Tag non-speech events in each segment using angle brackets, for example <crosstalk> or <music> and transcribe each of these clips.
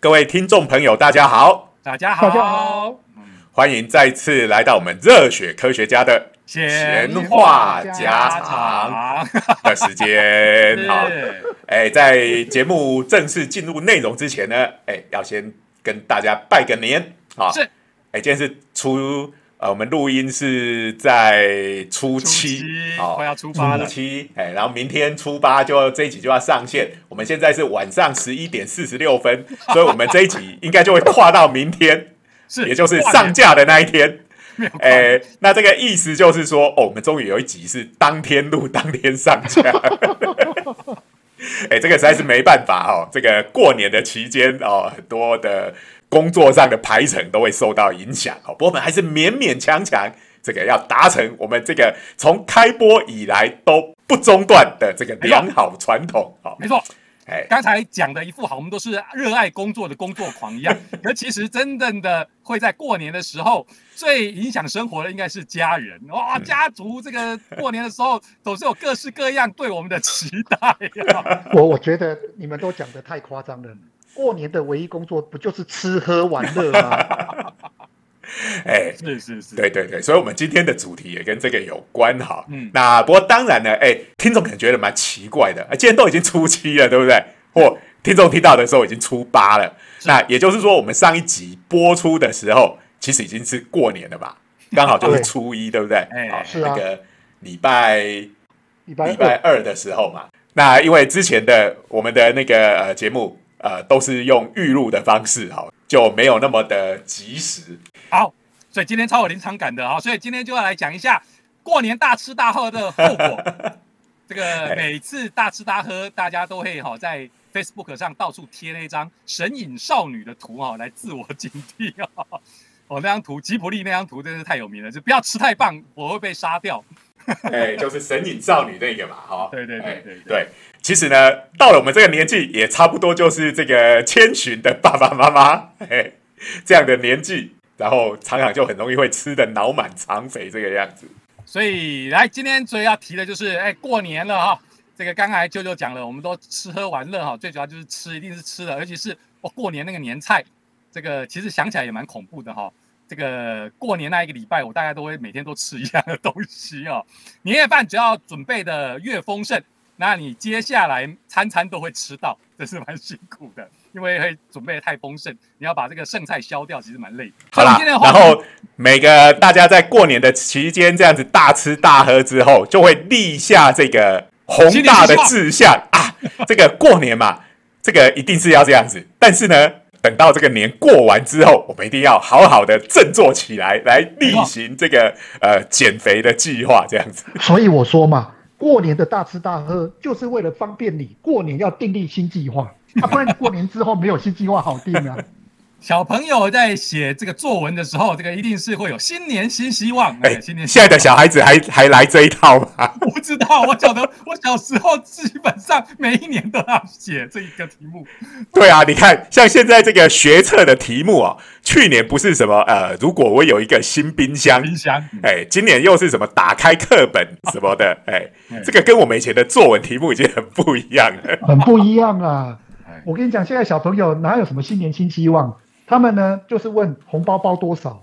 各位听众朋友，大家好，大家好，大家好，欢迎再次来到我们热血科学家的闲话家家常。的时间。<laughs> 好，是。哎，在节目正式进入内容之前呢，哎，要先跟大家拜个年。啊！是，哎，今天是初呃，我们录音是在初初七七，哦快要了初七，哎，然后明天初八就这一集就要上线。我们现在是晚上十一点四十六分，<laughs> 所以我们这一集应该就会跨到明天，是，也就是上架的那一天。哎，那这个意思就是说，哦，我们终于有一集是当天录、当天上架。<laughs> 哎，这个实在是没办法哦。这个过年的期间哦，很多的工作上的排程都会受到影响好。不过我们还是勉勉强强，这个要达成我们这个从开播以来都不中断的这个良好传统好。没错。哎，刚才讲的一副好，我们都是热爱工作的工作狂一样，<laughs> 可其实真正的会在过年的时候最影响生活的应该是家人哇，家族这个过年的时候总是有各式各样对我们的期待呀。<laughs> 我我觉得你们都讲的太夸张了。过年的唯一工作不就是吃喝玩乐吗？<laughs> 哎，是是是，对对对，所以，我们今天的主题也跟这个有关哈。嗯那不过当然呢，哎，听众可能觉得蛮奇怪的，啊，今天都已经初七了，对不对？或听众听到的时候已经初八了，那也就是说，我们上一集播出的时候，其实已经是过年了吧？<laughs> 刚好就是初一，对不对？哎是啊那个礼拜礼拜礼拜二的时候嘛。那因为之前的我们的那个呃节目呃都是用预录的方式哈，就没有那么的及时。好，所以今天超有临场感的哈，所以今天就要来讲一下过年大吃大喝的后果。<laughs> 这个每次大吃大喝，大家都会哈在 Facebook 上到处贴那张神隐少女的图哈，来自我警惕啊。哦，那张图吉普力那张图真是太有名了，就不要吃太棒，我会被杀掉。<laughs> 哎，就是神隐少女那个嘛，哈。对对对哎对对对。其实呢，到了我们这个年纪，也差不多就是这个千寻的爸爸妈妈，哎，这样的年纪，然后常常就很容易会吃的脑满肠肥这个样子。所以来今天所以要提的就是，哎，过年了哈，这个刚才舅舅讲了，我们都吃喝玩乐哈，最主要就是吃，一定是吃的，而且是哦过年那个年菜，这个其实想起来也蛮恐怖的哈。这个过年那一个礼拜，我大概都会每天都吃一样的东西哦。年夜饭只要准备的越丰盛，那你接下来餐餐都会吃到，这是蛮辛苦的，因为会准备得太丰盛，你要把这个剩菜消掉，其实蛮累的。好啦然后每个大家在过年的期间这样子大吃大喝之后，就会立下这个宏大的志向啊，这个过年嘛，这个一定是要这样子。但是呢，等到这个年过完之后，我们一定要好好的振作起来，来例行这个呃减肥的计划，这样子。<laughs> 所以我说嘛，过年的大吃大喝就是为了方便你过年要订立新计划，啊，不然你过年之后没有新计划好定啊。<laughs> 小朋友在写这个作文的时候，这个一定是会有新年新希望。哎、哎，新年新现在的小孩子还还来这一套吗？<laughs> 我不知道，我晓得，我小时候基本上每一年都要写这一个题目。对啊，你看，像现在这个学测的题目啊，去年不是什么呃，如果我有一个新冰箱，冰箱，哎，今年又是什么打开课本什么的，<laughs> 哎，这个跟我们以前的作文题目已经很不一样了。很不一样啊 <laughs> 哎！我跟你讲，现在小朋友哪有什么新年新希望？他们呢就是问红包包多少，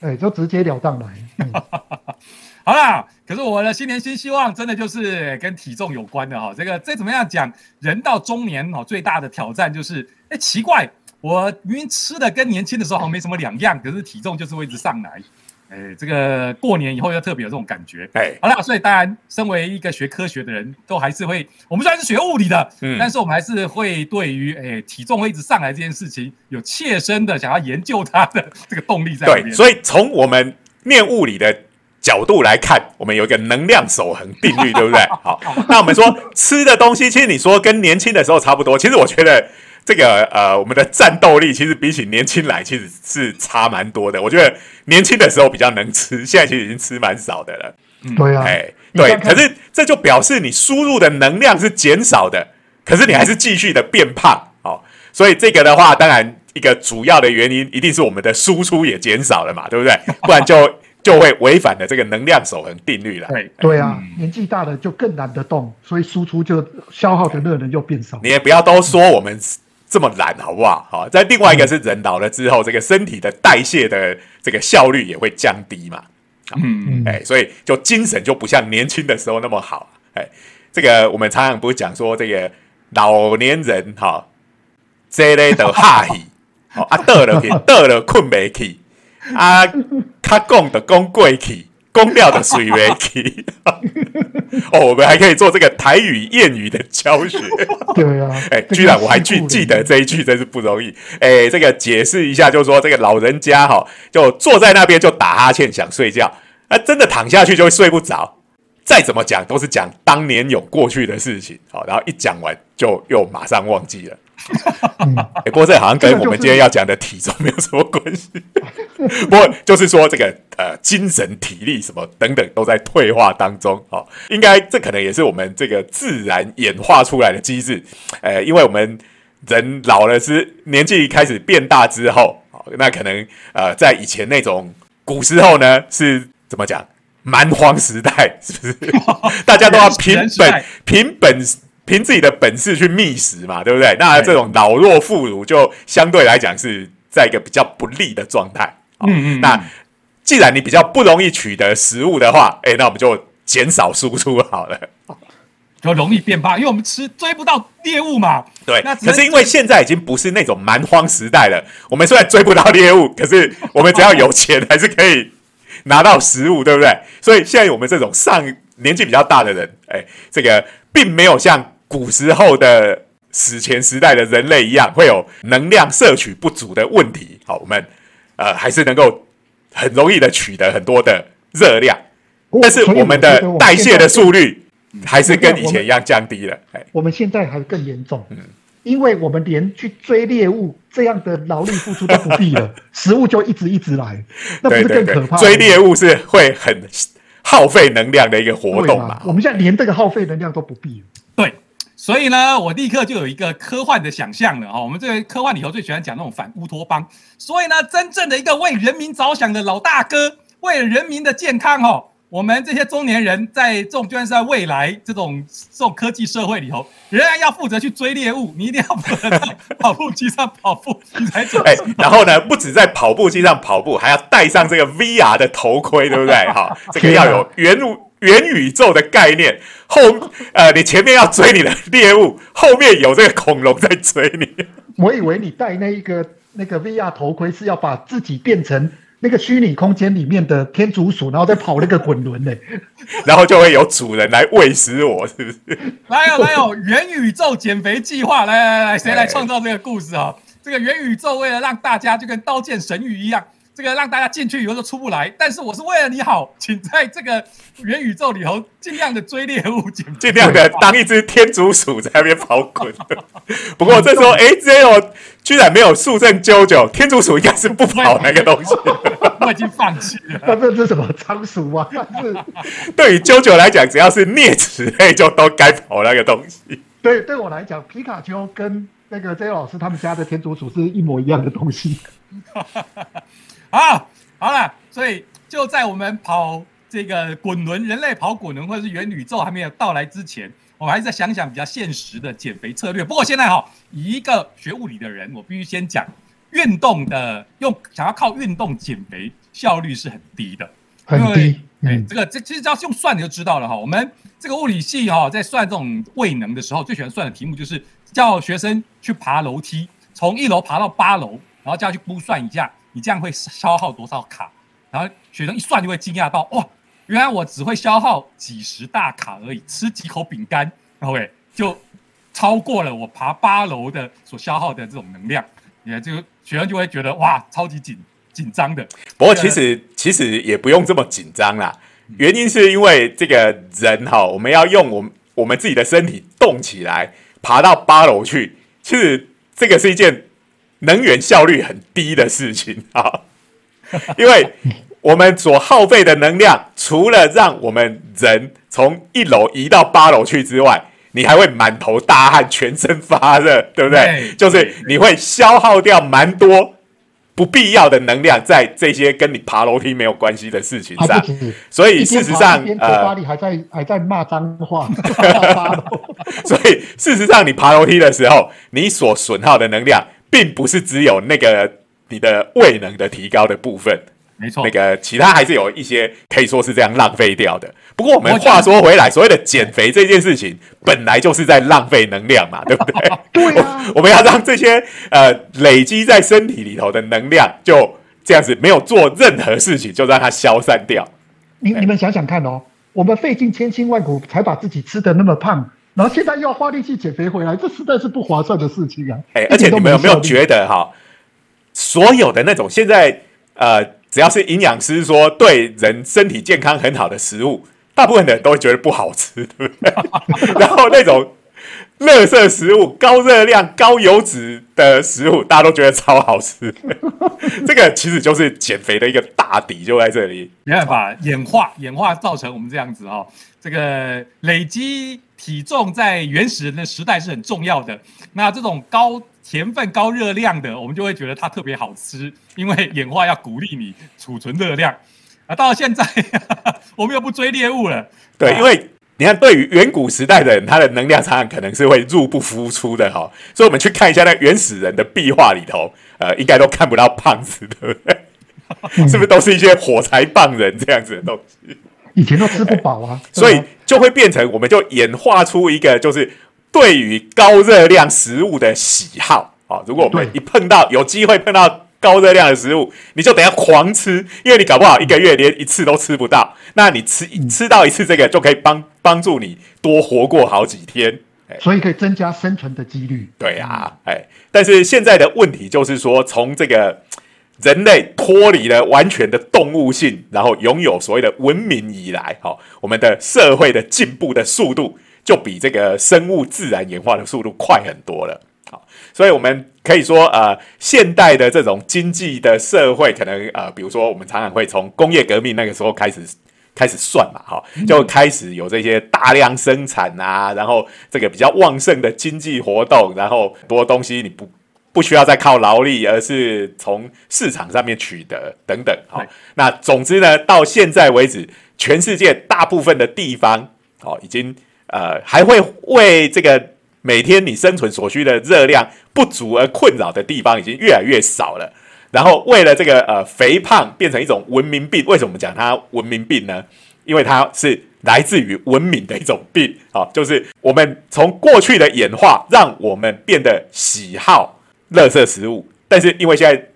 哎，就直截了当来。嗯 <laughs> 好啦，可是我的新年新希望真的就是跟体重有关的哈。这个再怎么样讲，人到中年哦，最大的挑战就是，哎，奇怪，我明明吃的跟年轻的时候好像没什么两样，可是体重就是会一直上来。哎，这个过年以后要特别有这种感觉。哎，好了，所以当然，身为一个学科学的人，都还是会，我们虽然是学物理的，嗯但是我们还是会对于哎体重会一直上来这件事情，有切身的想要研究它的这个动力在里对，面。所以从我们念物理的角度来看，我们有一个能量守恒定律，对不对？好，那我们说吃的东西，其实你说跟年轻的时候差不多，其实我觉得。这个呃，我们的战斗力其实比起年轻来，其实是差蛮多的。我觉得年轻的时候比较能吃，现在其实已经吃蛮少的了。对啊，哎，对，可是这就表示你输入的能量是减少的，可是你还是继续的变胖哦。所以这个的话，当然一个主要的原因一定是我们的输出也减少了嘛，对不对？不然就就会违反了这个能量守恒定律了。对，对啊，年纪大了就更懒得动，所以输出就消耗的热能就变少。你也不要都说我们这么懒，好不好？好，在另外一个是人老了之后，这个身体的代谢的这个效率也会降低嘛。嗯，哎，所以就精神就不像年轻的时候那么好。哎，这个我们常常不是讲说这个老年人哈，这类的哈气，哦啊，得了得了困没起，<laughs> 啊，他讲的讲过去。公料的水为体哦，我们还可以做这个台语谚语的教学。<laughs> 对啊，<laughs> 哎，居然我还记记得这一句，真是不容易。哎，这个解释一下，就是说这个老人家哈，就坐在那边就打哈欠想睡觉，啊，真的躺下去就会睡不着。再怎么讲都是讲当年有过去的事情，好，然后一讲完就又马上忘记了。<laughs> 哎，不过这好像跟我们今天要讲的体重没有什么关系。<laughs> 不过就是说，这个呃，精神、体力什么等等都在退化当中。哦，应该这可能也是我们这个自然演化出来的机制。呃，因为我们人老了是年纪开始变大之后，那可能呃，在以前那种古时候呢，是怎么讲？蛮荒时代是不是？<laughs> 大家都要凭本凭本。凭自己的本事去觅食嘛，对不对？那这种老弱妇孺就相对来讲是在一个比较不利的状态。嗯嗯。那既然你比较不容易取得食物的话，哎，那我们就减少输出好了，就容易变胖，因为我们吃追不到猎物嘛。对。那可是因为现在已经不是那种蛮荒时代了，我们虽然追不到猎物，可是我们只要有钱还是可以拿到食物，对不对？所以现在我们这种上年纪比较大的人，哎，这个并没有像。古时候的史前时代的人类一样，会有能量摄取不足的问题。好，我们呃还是能够很容易的取得很多的热量，但是我们的代谢的速率还是跟以前一样降低了。哎，我们现在还更严重，嗯，因为我们连去追猎物这样的劳力付出都不必了，<laughs> 食物就一直一直来，那不是更可怕？追猎物是会很耗费能量的一个活动嘛？我们现在连这个耗费能量都不必了，对。所以呢，我立刻就有一个科幻的想象了哈。我们这个科幻里头最喜欢讲那种反乌托邦。所以呢，真正的一个为人民着想的老大哥，为了人民的健康哦，我们这些中年人在这种就算是在未来这种这种科技社会里头，仍然要负责去追猎物。你一定要在跑步机上跑步，你才走。哎，然后呢，不止在跑步机上跑步，还要戴上这个 VR 的头盔，对不对？哈，这个要有原物。元宇宙的概念后，呃，你前面要追你的猎物，后面有这个恐龙在追你。我以为你戴那一个那个 VR 头盔是要把自己变成那个虚拟空间里面的天竺鼠，然后再跑那个滚轮呢，<laughs> 然后就会有主人来喂食我，是不是？来哦来哦元宇宙减肥计划，来来来，谁来创造这个故事啊？这个元宇宙为了让大家就跟刀剑神域一样。这个让大家进去以后就出不来，但是我是为了你好，请在这个元宇宙里头尽量的追猎物，尽量的当一只天竺鼠在那边跑滚。<laughs> 不过这时候，<laughs> 哎，这种居然没有速胜啾啾，天竺鼠应该是不跑那个东西，我已经放弃了。那这是什么仓鼠吗？<laughs> 是对于啾啾来讲，只要是啮齿类就都该跑那个东西。对，对我来讲，皮卡丘跟那个 J 老师他们家的天竺鼠是一模一样的东西。啊，好了，所以就在我们跑这个滚轮，人类跑滚轮或者是元宇宙还没有到来之前，我还是在想想比较现实的减肥策略。不过现在哈，以一个学物理的人，我必须先讲，运动的用想要靠运动减肥效率是很低的，很低。哎，这个这其实只要用算你就知道了哈。我们这个物理系哈，在算这种位能的时候，最喜欢算的题目就是叫学生去爬楼梯，从一楼爬到八楼，然后叫去估算一下。你这样会消耗多少卡？然后学生一算就会惊讶到，哇，原来我只会消耗几十大卡而已，吃几口饼干，OK，就超过了我爬八楼的所消耗的这种能量，也就学生就会觉得哇，超级紧紧张的。不过其实其实也不用这么紧张啦，原因是因为这个人哈，我们要用我们我们自己的身体动起来，爬到八楼去，其实这个是一件。能源效率很低的事情。<laughs> 啊，因为我们所耗费的能量，除了让我们人从一楼移到八楼去之外，你还会满头大汗、全身发热，对不对？就是你会消耗掉蛮多不必要的能量在这些跟你爬楼梯没有关系的事情上，所以事实上，呃，还在还在骂脏话，<laughs> 所以事实上，你爬楼梯的时候，你所损耗的能量，并不是只有那个你的未能的提高的部分。没错，那个其他还是有一些可以说是这样浪费掉的。不过我们话说回来，所谓的减肥这件事情，本来就是在浪费能量嘛，<laughs> 对不对？对啊，我们要让这些呃累积在身体里头的能量，就这样子没有做任何事情，就让它消散掉。你你们想想看哦，我们费尽千辛万苦才把自己吃的那么胖，然后现在又要花力气减肥回来，这实在是不划算的事情啊！哎，而且你们有没有觉得哈，所有的那种现在呃。只要是营养师说对人身体健康很好的食物，大部分的人都会觉得不好吃，对不对？<laughs> 然后那种垃圾食物、高热量、高油脂的食物，大家都觉得超好吃。<laughs> 这个其实就是减肥的一个大底，就在这里。没办法，演化演化造成我们这样子哈。这个累积体重在原始人的时代是很重要的。那这种高甜分、高热量的，我们就会觉得它特别好吃，因为演化要鼓励你储存热量。啊，到了现在，<laughs> 我们又不追猎物了。对，因为你看，对于远古时代的人，他的能量场可能是会入不敷出的哈。所以，我们去看一下那原始人的壁画里头，呃，应该都看不到胖子，对不对？<laughs> 是不是都是一些火柴棒人这样子的东西？以前都吃不饱啊，所以就会变成，我们就演化出一个就是。对于高热量食物的喜好啊，如果我们一碰到有机会碰到高热量的食物，你就等下狂吃，因为你搞不好一个月连一次都吃不到。那你吃吃到一次这个，就可以帮帮助你多活过好几天，所以可以增加生存的几率。对啊，哎，但是现在的问题就是说，从这个人类脱离了完全的动物性，然后拥有所谓的文明以来，哈，我们的社会的进步的速度。就比这个生物自然演化的速度快很多了，好，所以我们可以说，呃，现代的这种经济的社会，可能呃，比如说我们常常会从工业革命那个时候开始开始算嘛，哈，就开始有这些大量生产啊，然后这个比较旺盛的经济活动，然后多东西你不不需要再靠劳力，而是从市场上面取得等等，好，那总之呢，到现在为止，全世界大部分的地方，哦，已经。呃，还会为这个每天你生存所需的热量不足而困扰的地方已经越来越少了。然后为了这个呃肥胖变成一种文明病，为什么讲它文明病呢？因为它是来自于文明的一种病啊，就是我们从过去的演化，让我们变得喜好垃圾食物，但是因为现在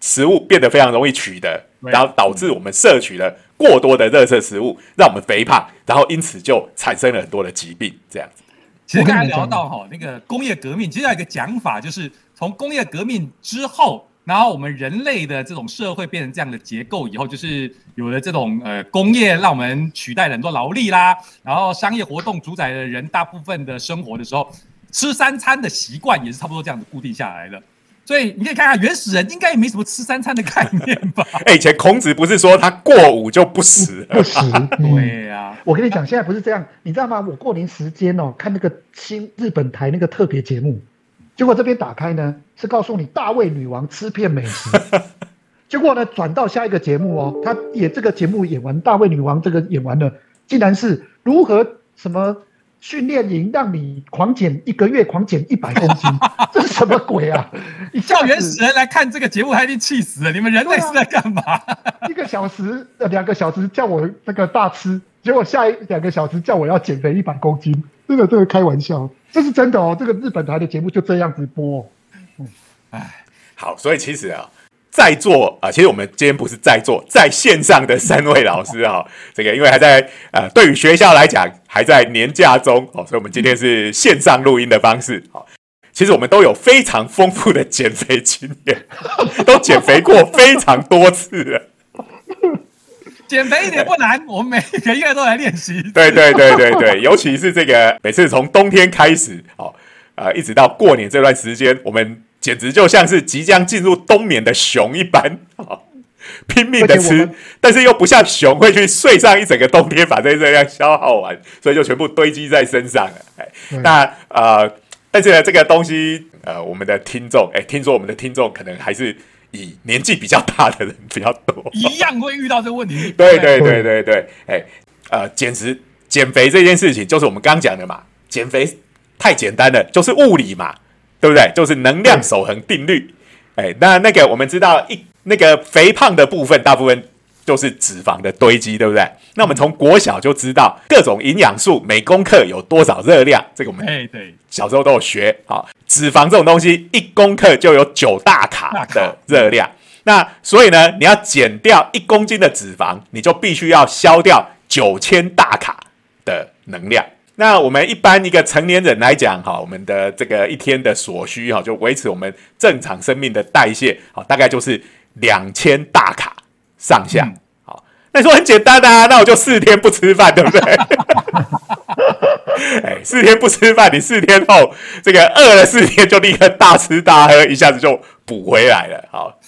食物变得非常容易取得，然后导致我们摄取了。过多的热色食物让我们肥胖，然后因此就产生了很多的疾病。这样子，其实刚才聊到哈，那个工业革命，其实有一个讲法，就是从工业革命之后，然后我们人类的这种社会变成这样的结构以后，就是有了这种呃工业，让我们取代了很多劳力啦，然后商业活动主宰了人大部分的生活的时候，吃三餐的习惯也是差不多这样子固定下来的。所以你可以看看原始人应该也没什么吃三餐的概念吧？<laughs> 哎，以前孔子不是说他过午就不食？不食？<laughs> 对呀。我跟你讲，现在不是这样，你知道吗？我过年时间哦，看那个新日本台那个特别节目，结果这边打开呢是告诉你大卫女王吃遍美食，<laughs> 结果呢转到下一个节目哦，他演这个节目演完大卫女王这个演完了，竟然是如何什么？训练营让你狂减一个月，狂减一百公斤，<laughs> 这是什么鬼啊？你叫原始人来看这个节目，他已经气死了。你们人类是在干嘛？一个小时、两个小时叫我那个大吃，结果下一两个小时叫我要减肥一百公斤，这个这个开玩笑，这是真的哦。这个日本台的节目就这样子播。嗯，哎，好，所以其实啊。在座啊，其实我们今天不是在座，在线上的三位老师哈，<laughs> 这个因为还在呃，对于学校来讲还在年假中哦，所以我们今天是线上录音的方式。好，其实我们都有非常丰富的减肥经验，<laughs> 都减肥过非常多次了。减肥一点不难，我们每个月都来练习。对对对对对，<laughs> 尤其是这个每次从冬天开始哦，呃，一直到过年这段时间，我们。简直就像是即将进入冬眠的熊一般，拼命的吃，但是又不像熊会去睡上一整个冬天把这些热量消耗完，所以就全部堆积在身上了。哎，那呃，但是呢，这个东西呃，我们的听众哎，听说我们的听众可能还是以年纪比较大的人比较多，一样会遇到这个问题。<laughs> 对对对对对，哎，呃，减食减肥这件事情，就是我们刚讲的嘛，减肥太简单了，就是物理嘛，对不对？就是能量守恒定律。哎，那那个我们知道一那个肥胖的部分，大部分就是脂肪的堆积，对不对？那我们从国小就知道各种营养素每公克有多少热量，这个我们哎对，小时候都有学啊。脂肪这种东西，一公克就有九大卡的热量。那所以呢，你要减掉一公斤的脂肪，你就必须要消掉九千大卡的能量。那我们一般一个成年人来讲，哈，我们的这个一天的所需，哈，就维持我们正常生命的代谢，好，大概就是两千大卡上下。好，那说很简单啊，那我就四天不吃饭，对不对？<laughs> 哎，四天不吃饭，你四天后这个饿了四天，就立刻大吃大喝，一下子就补回来了。好，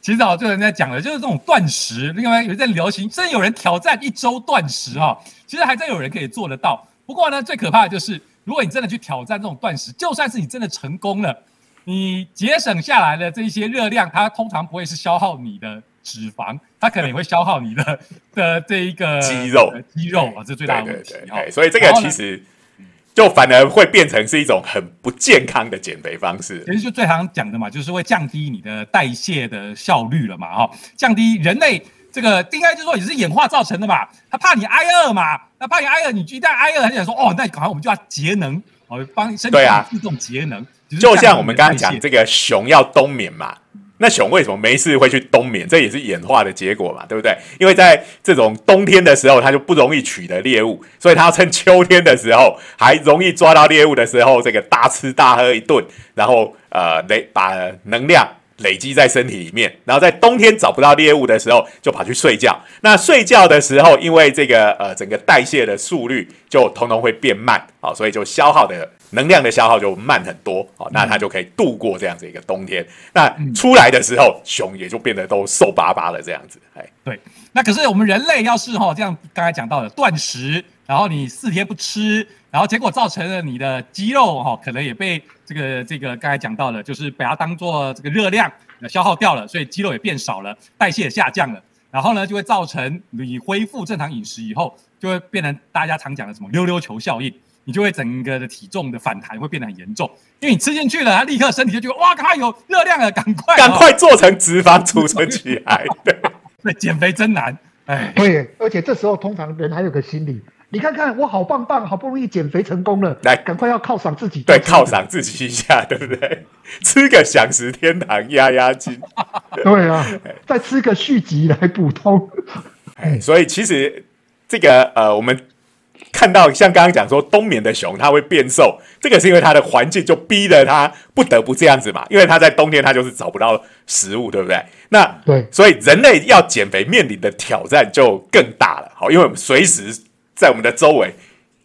其实啊，就有人在讲的，就是这种断食，另外有人在流行，真有人挑战一周断食哈。其实还真有人可以做得到。不过呢，最可怕的就是，如果你真的去挑战这种断食，就算是你真的成功了，你节省下来的这一些热量，它通常不会是消耗你的脂肪，它可能也会消耗你的的这一个肌肉，肌肉啊，这最大的问题。所以这个其实。就反而会变成是一种很不健康的减肥方式。其实就最常讲的嘛，就是会降低你的代谢的效率了嘛，哈，降低人类这个应该就是说也是演化造成的嘛。他怕你挨饿嘛，那怕你挨饿，你一旦挨饿，他就想说哦，那赶快我们就要节能，哦，帮身体自动节能。就像我们刚刚讲这个熊要冬眠嘛。那熊为什么没事会去冬眠？这也是演化的结果嘛，对不对？因为在这种冬天的时候，它就不容易取得猎物，所以它要趁秋天的时候还容易抓到猎物的时候，这个大吃大喝一顿，然后呃累把能量累积在身体里面，然后在冬天找不到猎物的时候，就跑去睡觉。那睡觉的时候，因为这个呃整个代谢的速率就通通会变慢啊，所以就消耗的。能量的消耗就慢很多，哦，那它就可以度过这样子一个冬天。那出来的时候，熊也就变得都瘦巴巴了这样子。哎，对。那可是我们人类要是哈这样刚才讲到的断食，然后你四天不吃，然后结果造成了你的肌肉哈可能也被这个这个刚才讲到的，就是把它当做这个热量消耗掉了，所以肌肉也变少了，代谢下降了，然后呢就会造成你恢复正常饮食以后，就会变成大家常讲的什么溜溜球效应。你就会整个的体重的反弹会变得很严重，因为你吃进去了，它立刻身体就觉得哇，它有热量了，赶快 <laughs> 赶快做成脂肪储存起来。<laughs> 对，减肥真难，哎，对，而且这时候通常人还有个心理，你看看我好棒棒，好不容易减肥成功了，来赶快要犒赏自己，对，犒赏自己一下，对不对？吃个享食天堂压压惊，<laughs> 对啊，再吃个续集来补充。<laughs> 哎，所以其实这个呃，我们。看到像刚刚讲说冬眠的熊，它会变瘦，这个是因为它的环境就逼得它不得不这样子嘛。因为它在冬天它就是找不到食物，对不对？那对，所以人类要减肥面临的挑战就更大了。好，因为我们随时在我们的周围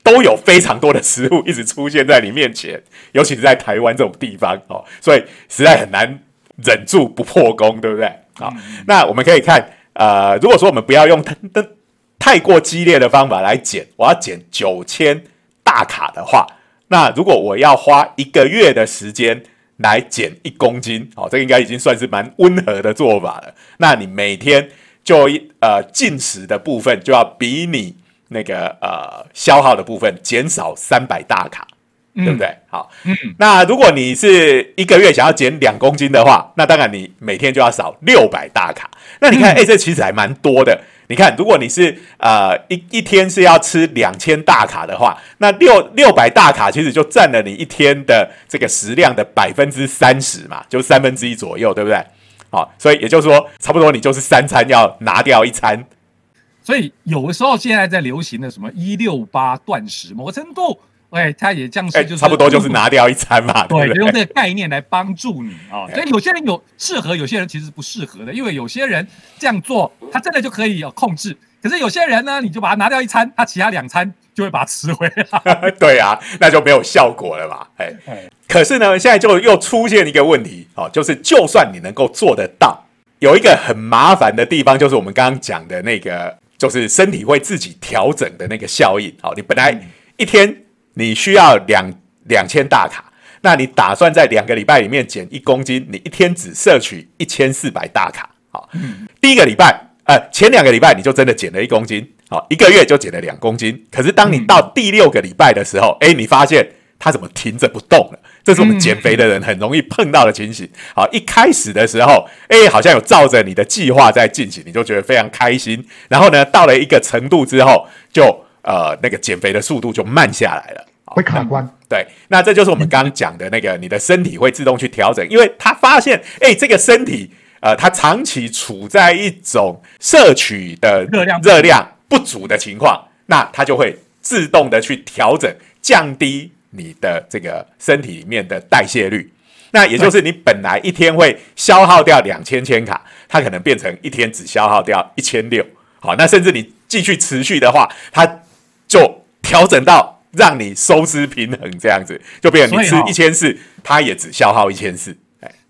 都有非常多的食物一直出现在你面前，尤其是在台湾这种地方哦，所以实在很难忍住不破功，对不对？好，那我们可以看，呃，如果说我们不要用太。太过激烈的方法来减，我要减九千大卡的话，那如果我要花一个月的时间来减一公斤，哦，这应该已经算是蛮温和的做法了。那你每天就呃进食的部分就要比你那个呃消耗的部分减少三百大卡，对不对？好，那如果你是一个月想要减两公斤的话，那当然你每天就要少六百大卡。那你看，哎，这其实还蛮多的。你看，如果你是呃一一天是要吃两千大卡的话，那六六百大卡其实就占了你一天的这个食量的百分之三十嘛，就三分之一左右，对不对？好，所以也就是说，差不多你就是三餐要拿掉一餐。所以有的时候现在在流行的什么一六八断食，某个程度。哎，他也这样说，就是差不多就是拿掉一餐嘛，对，用这个概念来帮助你啊。所以有些人有适合，有些人其实不适合的，因为有些人这样做，他真的就可以有控制。可是有些人呢，你就把它拿掉一餐，他其他两餐就会把它吃回来。<laughs> 对啊，那就没有效果了嘛。哎，可是呢，现在就又出现一个问题哦，就是就算你能够做得到，有一个很麻烦的地方，就是我们刚刚讲的那个，就是身体会自己调整的那个效应。好，你本来一天。你需要两两千大卡，那你打算在两个礼拜里面减一公斤，你一天只摄取一千四百大卡。好，第一个礼拜，呃，前两个礼拜你就真的减了一公斤，好，一个月就减了两公斤。可是当你到第六个礼拜的时候，哎，你发现它怎么停着不动了？这是我们减肥的人很容易碰到的情形。好，一开始的时候，哎，好像有照着你的计划在进行，你就觉得非常开心。然后呢，到了一个程度之后，就呃，那个减肥的速度就慢下来了。会卡关，对，那这就是我们刚刚讲的那个，你的身体会自动去调整，因为他发现，哎，这个身体，呃，它长期处在一种摄取的热量热量不足的情况，那它就会自动的去调整，降低你的这个身体里面的代谢率，那也就是你本来一天会消耗掉两千千卡，它可能变成一天只消耗掉一千六，好，那甚至你继续持续的话，它就调整到。让你收支平衡，这样子就变成你吃一千四，它也只消耗一千四。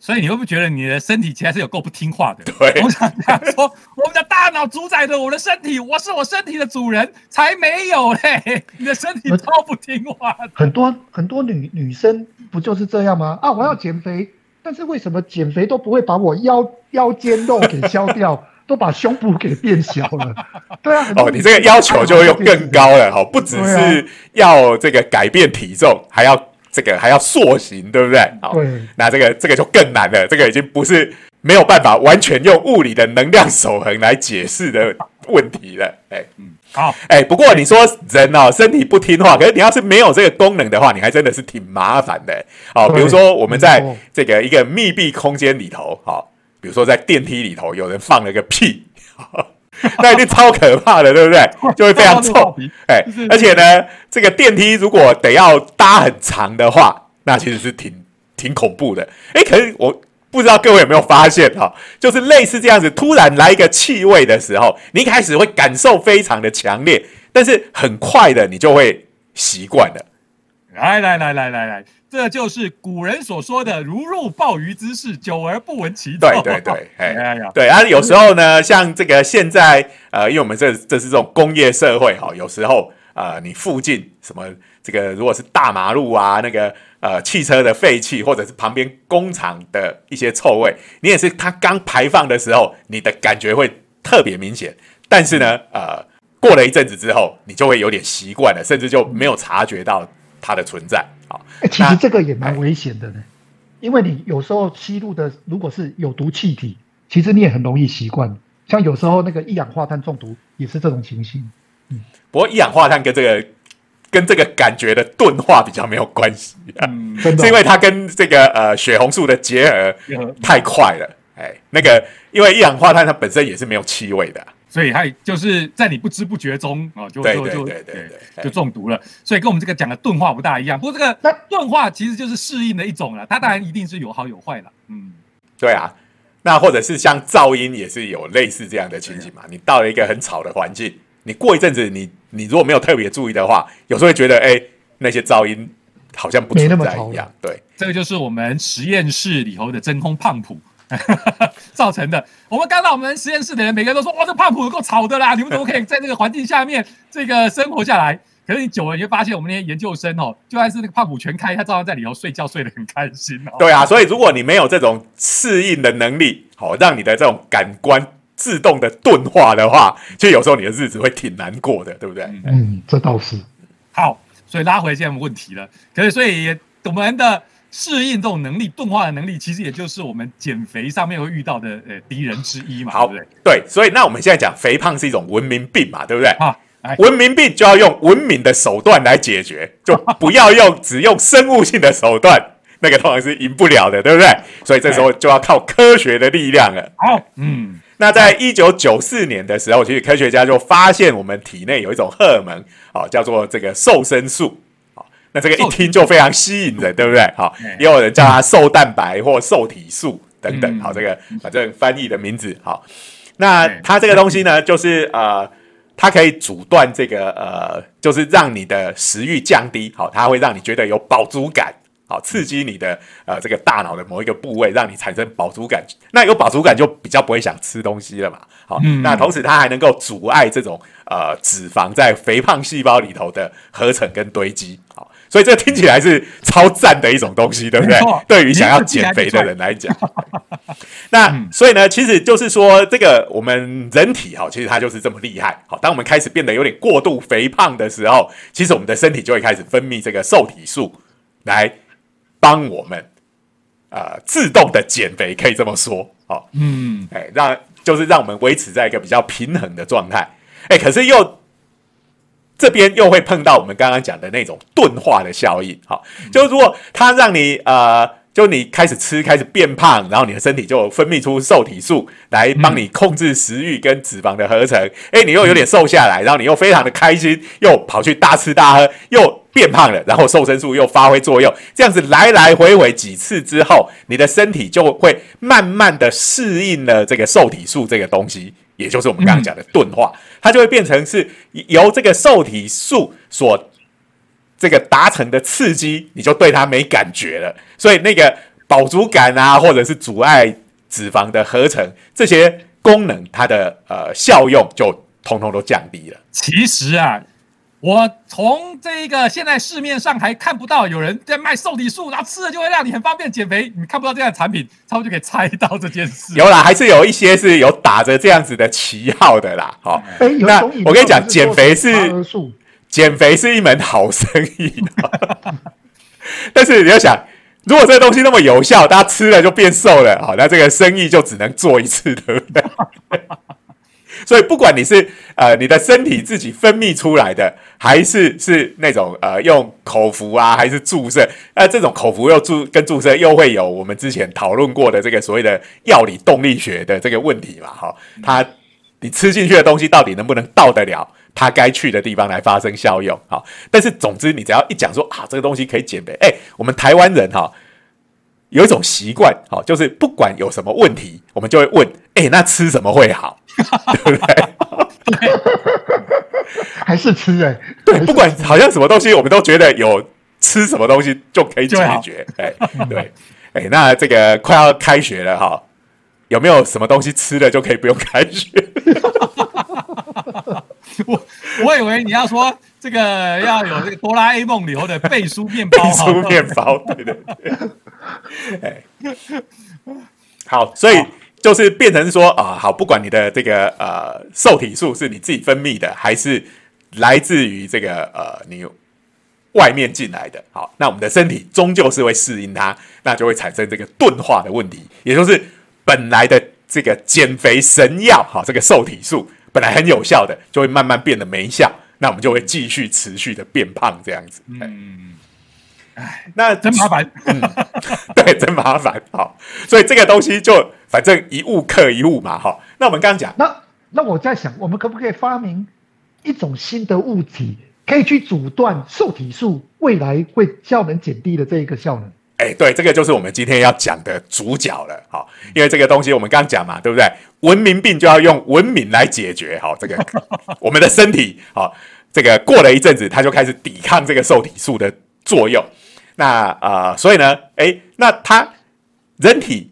哎，所以你会不会觉得你的身体其实是有够不听话的？对，我想这样说，<laughs> 我们的大脑主宰着我的身体，我是我身体的主人，才没有嘞！<laughs> 你的身体超不听话。很多很多女女生不就是这样吗？啊，我要减肥，但是为什么减肥都不会把我腰腰间肉给消掉？<laughs> 都把胸部给变小了，对啊。哦，你这个要求就又更高了哈，不只是要这个改变体重，还要这个还要塑形，对不对？好。那这个这个就更难了，这个已经不是没有办法完全用物理的能量守恒来解释的问题了。哎，嗯，好，哎，不过你说人哦，身体不听话，可是你要是没有这个功能的话，你还真的是挺麻烦的。哦，比如说我们在这个一个密闭空间里头，好。比如说在电梯里头有人放了个屁，<laughs> 那一定超可怕的，对不对？<laughs> 就会非常臭。哎，而且呢，这个电梯如果得要搭很长的话，那其实是挺挺恐怖的。哎，可是我不知道各位有没有发现哈，就是类似这样子，突然来一个气味的时候，你一开始会感受非常的强烈，但是很快的你就会习惯了。来来来来来来。这就是古人所说的“如入鲍鱼之肆，久而不闻其臭”。对对对，<laughs> 哎呀，对啊，有时候呢，像这个现在，呃，因为我们这这是这种工业社会哈，有时候呃，你附近什么这个如果是大马路啊，那个呃汽车的废气，或者是旁边工厂的一些臭味，你也是它刚排放的时候，你的感觉会特别明显。但是呢，呃，过了一阵子之后，你就会有点习惯了，甚至就没有察觉到它的存在。哎，其实这个也蛮危险的呢，因为你有时候吸入的如果是有毒气体，其实你也很容易习惯。像有时候那个一氧化碳中毒也是这种情形。嗯，不过一氧化碳跟这个跟这个感觉的钝化比较没有关系，嗯，是因为它跟这个呃血红素的结合太快了。哎，那个因为一氧化碳它本身也是没有气味的。所以它就是在你不知不觉中啊，就就就就中毒了。所以跟我们这个讲的钝化不大一样。不过这个钝化其实就是适应的一种了，它当然一定是有好有坏的。嗯，对啊。那或者是像噪音也是有类似这样的情形嘛？你到了一个很吵的环境，你过一阵子，你你如果没有特别注意的话，有时候会觉得哎，那些噪音好像不存在一样。对，这个就是我们实验室里头的真空胖谱。<laughs> 造成的。我们刚到我们实验室的人，每个人都说：“哇，这胖虎够吵的啦！<laughs> 你们怎么可以在这个环境下面这个生活下来？”可是你久了，你会发现，我们那些研究生哦，就算是那个胖虎全开，他照样在里头睡觉，睡得很开心哦。对啊，所以如果你没有这种适应的能力，好让你的这种感官自动的钝化的话，其实有时候你的日子会挺难过的，对不对？嗯，这倒是。好，所以拉回现在问题了。可是，所以我们的。适应这种能力、钝化的能力，其实也就是我们减肥上面会遇到的呃敌人之一嘛，对不对？对，所以那我们现在讲肥胖是一种文明病嘛，对不对？啊，文明病就要用文明的手段来解决，就不要用只用生物性的手段，那个通常是赢不了的，对不对？所以这时候就要靠科学的力量了。好，嗯，那在一九九四年的时候，其实科学家就发现我们体内有一种荷尔蒙，哦，叫做这个瘦身素。<laughs> 那这个一听就非常吸引人，对不对？<laughs> 好，也有人叫它瘦蛋白或瘦体素等等。好，这个 <laughs> 反正翻译的名字好。那它这个东西呢，就是呃，它可以阻断这个呃，就是让你的食欲降低。好，它会让你觉得有饱足感。好，刺激你的呃这个大脑的某一个部位，让你产生饱足感。那有饱足感就比较不会想吃东西了嘛。好，那同时它还能够阻碍这种呃脂肪在肥胖细胞里头的合成跟堆积。好。所以这听起来是超赞的一种东西，对不对？对于想要减肥的人来讲，那所以呢，其实就是说，这个我们人体哈，其实它就是这么厉害。好，当我们开始变得有点过度肥胖的时候，其实我们的身体就会开始分泌这个瘦体素来帮我们呃自动的减肥，可以这么说。好，嗯，哎，让就是让我们维持在一个比较平衡的状态。哎，可是又。这边又会碰到我们刚刚讲的那种钝化的效应，好，就如果它让你呃，就你开始吃，开始变胖，然后你的身体就分泌出瘦体素来帮你控制食欲跟脂肪的合成，哎，你又有点瘦下来，然后你又非常的开心，又跑去大吃大喝，又变胖了，然后瘦身素又发挥作用，这样子来来回回几次之后，你的身体就会慢慢的适应了这个瘦体素这个东西。也就是我们刚刚讲的钝化，它就会变成是由这个受体素所这个达成的刺激，你就对它没感觉了，所以那个饱足感啊，或者是阻碍脂肪的合成这些功能，它的呃效用就通通都降低了。其实啊。我从这个现在市面上还看不到有人在卖瘦体素，然后吃了就会让你很方便减肥。你看不到这样的产品，差不多就可以猜到这件事。有啦，还是有一些是有打着这样子的旗号的啦。好，那我跟你讲，减肥是减肥是一门好生意。但是你要想，如果这个东西那么有效，大家吃了就变瘦了，好，那这个生意就只能做一次，对不对？所以，不管你是呃你的身体自己分泌出来的，还是是那种呃用口服啊，还是注射，呃这种口服又注跟注射又会有我们之前讨论过的这个所谓的药理动力学的这个问题嘛？哈，它你吃进去的东西到底能不能到得了它该去的地方来发生效用？好，但是总之你只要一讲说啊这个东西可以减肥，哎，我们台湾人哈有一种习惯，好，就是不管有什么问题，我们就会问，哎，那吃什么会好？对不对？还是吃哎？对，不管好像什么东西，我们都觉得有吃什么东西就可以解决。哎，对，哎，那这个快要开学了哈，有没有什么东西吃了就可以不用开学？<laughs> 我我以为你要说这个要有这个哆啦 A 梦里头的背书面包，背书面包，对对对。哎，好，所以。就是变成说啊，好，不管你的这个呃受体素是你自己分泌的，还是来自于这个呃你外面进来的，好，那我们的身体终究是会适应它，那就会产生这个钝化的问题，也就是本来的这个减肥神药，好，这个受体素本来很有效的，就会慢慢变得没效，那我们就会继续持续的变胖这样子。嗯。哎，<laughs> 那真麻烦，<laughs> 嗯，对，真麻烦，好，<laughs> 所以这个东西就反正一物克一物嘛，哈。那我们刚刚讲，那那我在想，我们可不可以发明一种新的物体，可以去阻断受体素未来会效能减低的这一个效能？哎，对，这个就是我们今天要讲的主角了，好，因为这个东西我们刚刚讲嘛，对不对？文明病就要用文明来解决，好，这个 <laughs> 我们的身体，好，这个过了一阵子，它就开始抵抗这个受体素的作用。那啊，所以呢，哎，那它人体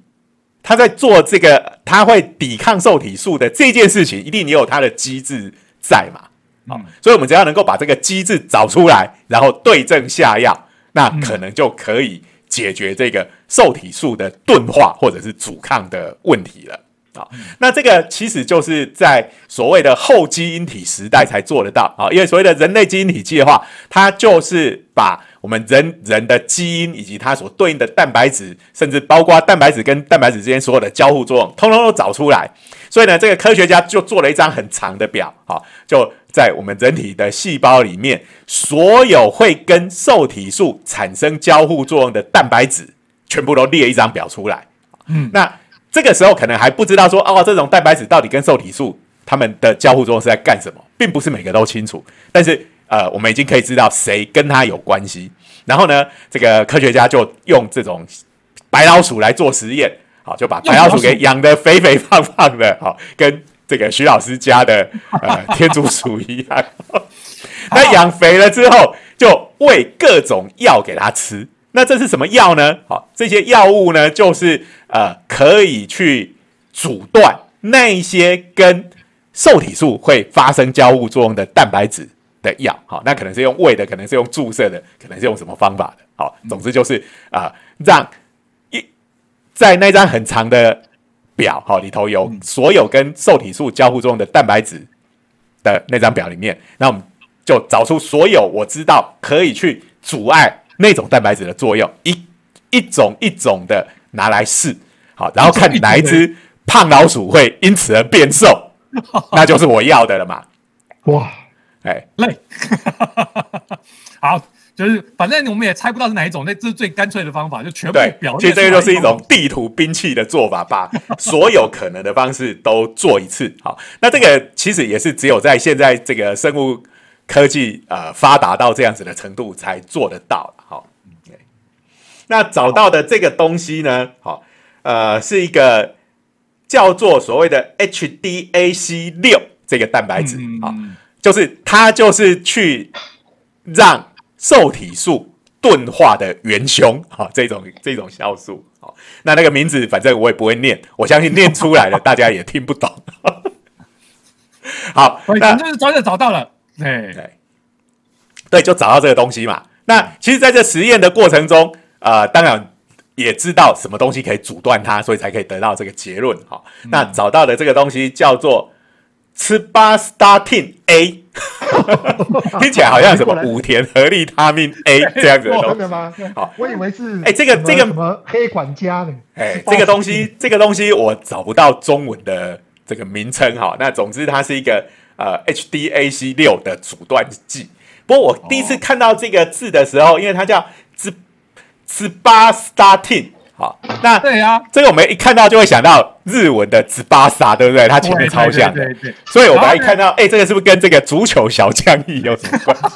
他在做这个，他会抵抗受体素的这件事情，一定也有它的机制在嘛？好，所以我们只要能够把这个机制找出来，然后对症下药，那可能就可以解决这个受体素的钝化或者是阻抗的问题了。啊，那这个其实就是在所谓的后基因体时代才做得到啊，因为所谓的人类基因体计划，它就是把我们人人的基因以及它所对应的蛋白质，甚至包括蛋白质跟蛋白质之间所有的交互作用，通通都找出来。所以呢，这个科学家就做了一张很长的表，好，就在我们人体的细胞里面，所有会跟受体素产生交互作用的蛋白质，全部都列一张表出来。嗯，那。这个时候可能还不知道说哦，这种蛋白质到底跟受体素它们的交互作用是在干什么，并不是每个都清楚。但是呃，我们已经可以知道谁跟它有关系。然后呢，这个科学家就用这种白老鼠来做实验，好，就把白老鼠给养得肥肥胖胖的，好，跟这个徐老师家的呃 <laughs> 天竺鼠一样。<laughs> 那养肥了之后，就喂各种药给它吃。那这是什么药呢？好，这些药物呢，就是呃，可以去阻断那些跟受体素会发生交互作用的蛋白质的药，好，那可能是用喂的，可能是用注射的，可能是用什么方法的，好，总之就是啊，让一在那张很长的表，好里头有所有跟受体素交互作用的蛋白质的那张表里面，那我们就找出所有我知道可以去阻碍那种蛋白质的作用，一一种一种的拿来试，好，然后看哪一只胖老鼠会因此而变瘦，<laughs> 那就是我要的了嘛，哇，哎，累，<laughs> 好，就是反正我们也猜不到是哪一种，那这是最干脆的方法，就全部对表，其实这个就是一种地图兵器的做法，把 <laughs> 所有可能的方式都做一次。好，那这个其实也是只有在现在这个生物科技呃发达到这样子的程度才做得到。好，那找到的这个东西呢，好，呃，是一个叫做所谓的 HDAC 六这个蛋白质啊。嗯，就是它就是去让受体素钝化的元凶，哈、这种这种酵素，好、那那个名字反正我也不会念，我相信念出来了大家也听不懂。<laughs> 好，那反正就是早点找到了，对，对对，就找到这个东西嘛。那其实，在这实验的过程中，呃，当然也知道什么东西可以阻断它，所以才可以得到这个结论。哈、那找到的这个东西叫做 c b a s t a 听起来好像什么五田合力他命 A 这样子的真东西。的吗？好我以为是哎这个这个什么黑管家呢？哎，这个东西，这个东西我找不到中文的这个名称哈。那总之，它是一个呃 HDAC 六的阻断剂。不过我第一次看到这个字的时候，因为它叫 z z b a s t a t i n 好，那对啊，这个我们一看到就会想到日文的 a s a 对不对？它前面超像的对。对对，所以我们来一看到，哎、这个是不是跟这个足球小将翼有什么关系？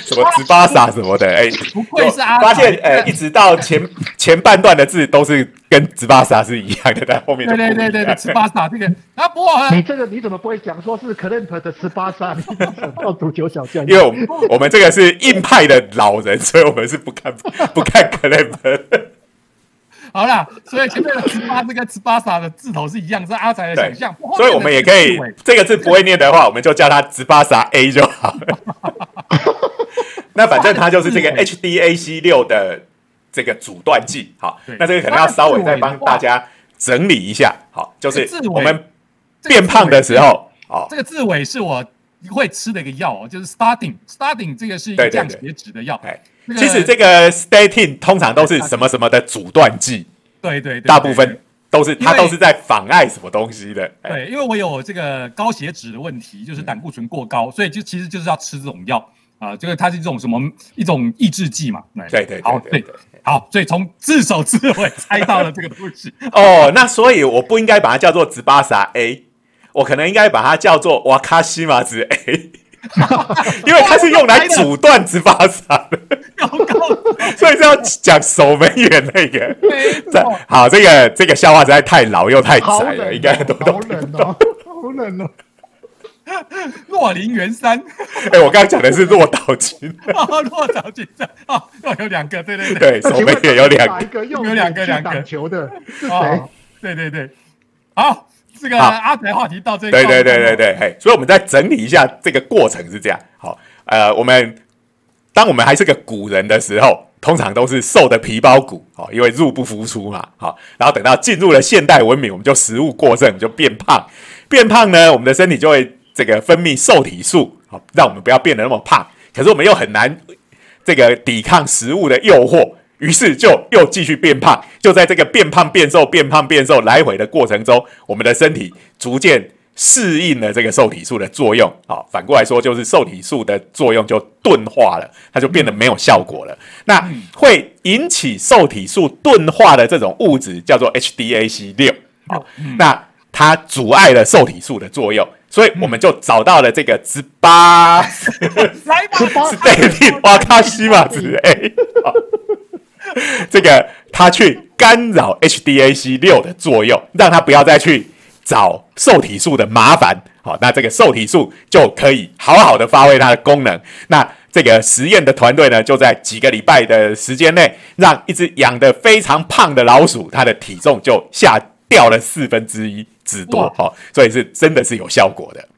什么直巴萨什么的，哎、不愧是阿发现，仔呃，一直到前前半段的字都是跟直巴萨是一样的，但后面就对对对对对，十八傻这个啊，不过啊你这个你怎么不会讲说是 Clamp 的十八杀？你想到足球小将？因为我们我们这个是硬派的老人，所以我们是不看不看 clamp 的。好啦，所以前面的十八这跟十八傻的字头是一样，是阿仔的对想象，所以我们也可以这个字不会念的话，我们就叫它直巴萨 A 就好了。那反正它就是这个 <laughs> HDAC 六的这个阻断剂。好，那这个可能要稍微再帮大家整理一下。好，就是我们这个变胖的时候，哦，这个字尾是我会吃的一个药哦，就是 starting starting 这个是一个降血脂的药。<laughs> 其实这个 statin 通常都是什么什么的阻断剂，对对对，大部分都是它都是在妨碍什么东西的。哎，对，因为我有这个高血脂的问题，就是胆固醇过高，所以就其实就是要吃这种药啊、这个它是一种什么一种抑制剂嘛。对对对好对对好，所以从自首字尾猜到了这个东西。<laughs> 哦，那所以我不应该把它叫做紫巴萨 A，我可能应该把它叫做瓦卡西马子 A，<laughs> 因为它是用来阻断直巴萨的，所以是要讲守门员那个。没这，好，这个这个笑话实在太老又太窄了，冷应该很都听不懂。冷哦，好冷哦。洛林元山，哎，我刚刚讲的是洛岛君，<laughs> 哦，落早军战，哦，有两个，对对对，对，守门员有两个。哪一个用有两个两个挡球的是谁哦？，对对对，好，这个阿仔话题到这里，对对对对对，嘿，所以我们再整理一下这个过程是这样。好，呃，我们当我们还是个古人的时候，通常都是瘦的皮包骨，哦，因为入不敷出嘛，好，然后等到进入了现代文明，我们就食物过剩，就变胖，变胖呢，我们的身体就会这个分泌瘦体素，好，让我们不要变得那么胖。可是我们又很难这个抵抗食物的诱惑，于是就又继续变胖。就在这个变胖变瘦、变胖变瘦来回的过程中，我们的身体逐渐适应了这个受体素的作用。好，反过来说，就是受体素的作用就钝化了，它就变得没有效果了。那会引起受体素钝化的这种物质叫做 HDAC 六。好，那它阻碍了受体素的作用，所以我们就找到了这个直八。<laughs> <laughs> 来吧，十八 David 瓦卡西马兹 A，好 <laughs> 这个它去干扰 HDAC 六的作用，让它不要再去找受体素的麻烦。好，那这个受体素就可以好好的发挥它的功能。那这个实验的团队呢，就在几个礼拜的时间内，让一只养得非常胖的老鼠，它的体重就下掉了四分之一之多哇。好，所以是真的是有效果的。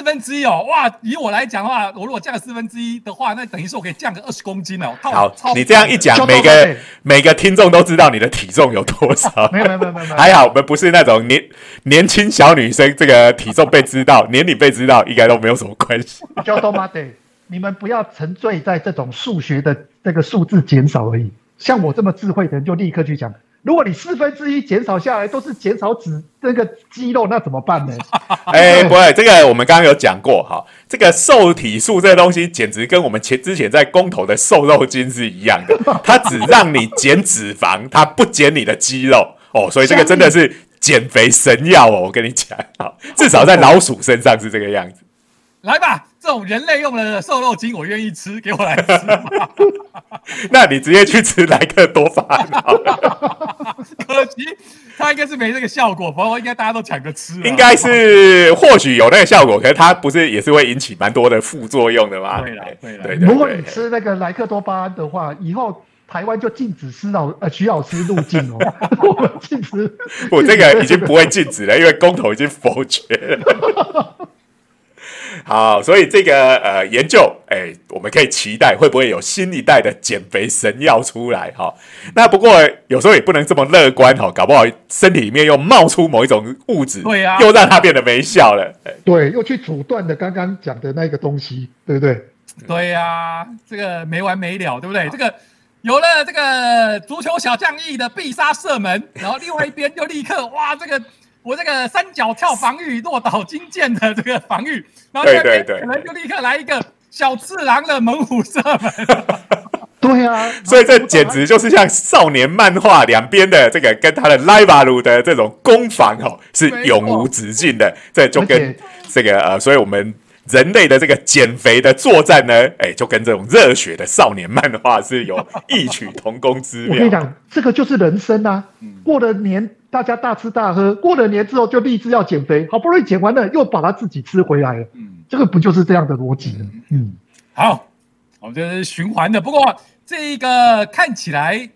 四分之一哦，哇！以我来讲的话，我如果降四分之一的话，那等于是我可以降个二十公斤哦。好，你这样一讲，每个每个听众都知道你的体重有多少。没有没有没有没有，还好我们不是那种年年轻小女生，这个体重被知道，年龄被知道，应该都没有什么关系。交通妈的，你们不要沉醉在这种数学的这个数字减少而已。像我这么智慧的人，就立刻去讲。如果你四分之一减少下来都是减少脂那个肌肉，那怎么办呢？<laughs> 哎，不会，这个我们刚刚有讲过哈，这个瘦体素这个东西简直跟我们前之前在公投的瘦肉精是一样的，<laughs> 它只让你减脂肪，它不减你的肌肉哦，所以这个真的是减肥神药哦，我跟你讲啊，至少在老鼠身上是这个样子。来吧，这种人类用的瘦肉精，我愿意吃，给我来吃。<laughs> 那你直接去吃莱克多巴胺。<laughs> 可惜它应该是没这个效果，朋友应该大家都抢着吃。应该是或许有那个效果，可是它不是也是会引起蛮多的副作用的吗？对了，对了。如果你吃那个莱克多巴胺的话，以后台湾就禁止施老呃徐老师入境哦。<laughs> 禁止，我这个已经不会禁止了，因为公投已经否决了。<laughs> 好，所以这个呃研究，哎，我们可以期待会不会有新一代的减肥神药出来哈？那不过有时候也不能这么乐观哈，搞不好身体里面又冒出某一种物质，对呀，又让它变得没效了。对，又去阻断的刚刚讲的那个东西，对不对？对呀，这个没完没了，对不对？这个有了这个足球小将翼的必杀射门，然后另外一边就立刻哇，这个。我这个三角跳防御落岛金剑的这个防御，然后对对可能就立刻来一个小次郎的猛虎射门。<laughs> 对啊，所以这简直就是像少年漫画两边的这个跟他的莱巴鲁的这种攻防哦，是永无止境的。这就跟这个呃，所以我们。人类的这个减肥的作战呢，哎，就跟这种热血的少年漫画是有异曲同工之妙。我跟你讲，这个就是人生啊！过了年，大家大吃大喝；过了年之后，就立志要减肥，好不容易减完了，又把它自己吃回来了。嗯，这个不就是这样的逻辑吗？嗯，好，我们这是循环的。不过这个看起来，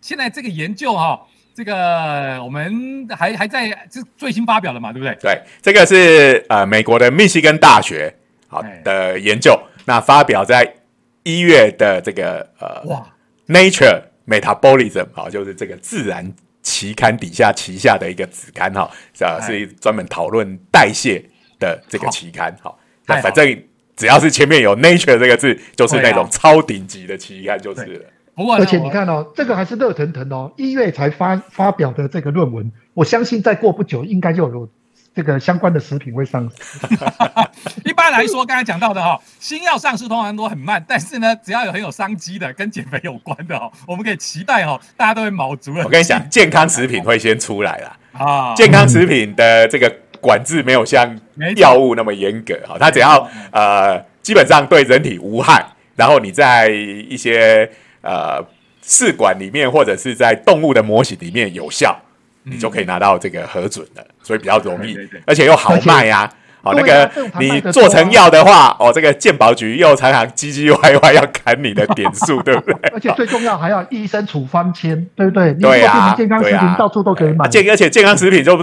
现在这个研究哈。这个我们还还在这最新发表的嘛，对不对？对，这个是呃美国的密西根大学好的研究，那发表在一月的这个呃哇 Nature Metabolism 好，就是这个自然期刊底下旗下的一个子刊哈，啊是专门讨论代谢的这个期刊哈。那反正只要是前面有 Nature 这个字，就是那种超顶级的期刊，就是了。而且你看哦，这个还是热腾腾哦，一月才发发表的这个论文，我相信再过不久应该就有这个相关的食品会上市。<laughs> 一般来说，刚才讲到的哈，新药上市通常都很慢，但是呢，只要有很有商机的、跟减肥有关的哦，我们可以期待哦，大家都会卯足了。我跟你讲，健康食品会先出来啦啊！健康食品的这个管制没有像药物那么严格哈，它只要呃基本上对人体无害，然后你在一些呃，试管里面或者是在动物的模型里面有效，你就可以拿到这个核准了，所以比较容易，而且又好卖呀。<laughs> 哦，那个你做成药的话，哦，这个健保局又常常唧唧歪歪要砍你的点数，<laughs> 对不对？而且最重要还要医生处方签，对不对？对呀，健康食品到处都可以买，健而且健康食品就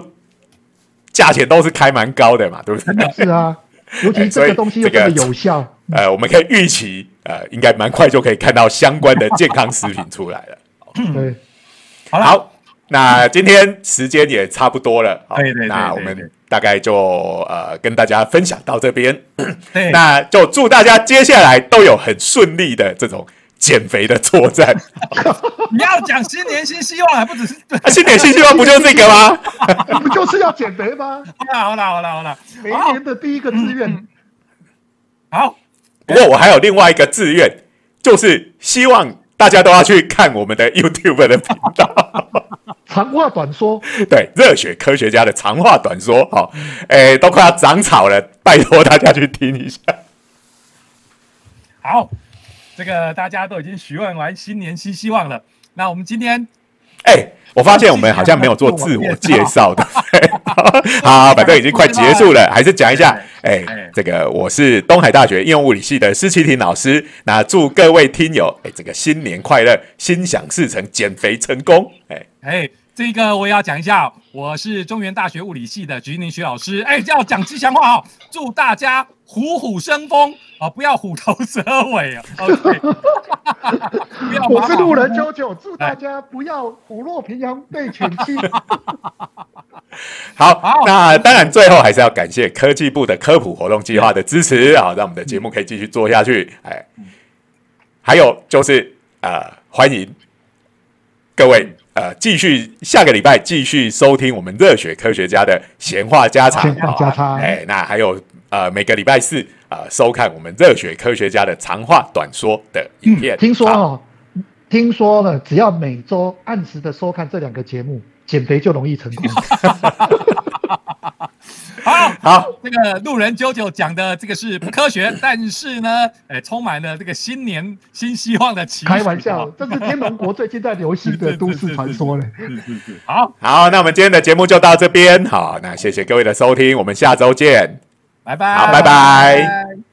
价钱都是开蛮高的嘛，对不对？是啊，尤其这个东西又这么有效。呃，我们可以预期，呃，应该蛮快就可以看到相关的健康食品出来了。对，好，那今天时间也差不多了，对对，那我们大概就呃跟大家分享到这边。那就祝大家接下来都有很顺利的这种减肥的作战。<laughs> 你要讲新年新希望，还不只是新年新希望，不就是这个吗？<laughs> 不就是要减肥吗？<laughs> 好了好了好了，每年的第一个志愿，好。不过我还有另外一个志愿，就是希望大家都要去看我们的 YouTube 的频道，长话短说，对，热血科学家的长话短说，好，哎，都快要长草了，拜托大家去听一下。好，这个大家都已经许愿完新年新希望了，那我们今天，哎。我发现我们好像没有做自我介绍的，<laughs> 好，反正已经快结束了，还是讲一下。哎，这个我是东海大学应用物理系的施启廷老师。那祝各位听友，哎，这个新年快乐，心想事成，减肥成功。哎哎，这个我也要讲一下，我是中原大学物理系的徐宁徐老师。哎，要讲吉祥话哦，祝大家虎虎生风啊，不要虎头蛇尾啊。OK，<laughs> 我是路人九九，祝大家不要虎落平阳被犬欺。好，那当然最后还是要感谢科技部的科普活动计划的支持啊，让我们的节目可以继续做下去。哎，还有就是呃，欢迎各位。呃，继续下个礼拜继续收听我们热血科学家的闲话家常话，家常。哎，那还有呃，每个礼拜四呃，收看我们热血科学家的长话短说的影片。听说哦，听说了，只要每周按时的收看这两个节目，减肥就容易成功。<laughs> <laughs> 好好，这个路人九九讲的这个是不科学，<coughs> 但是呢，哎，充满了这个新年新希望的期开玩笑，这是天龙国最近在流行的 <laughs> 都市传说嘞。是是是，好。好，那我们今天的节目就到这边，好，那谢谢各位的收听，我们下周见，拜拜，好，拜拜。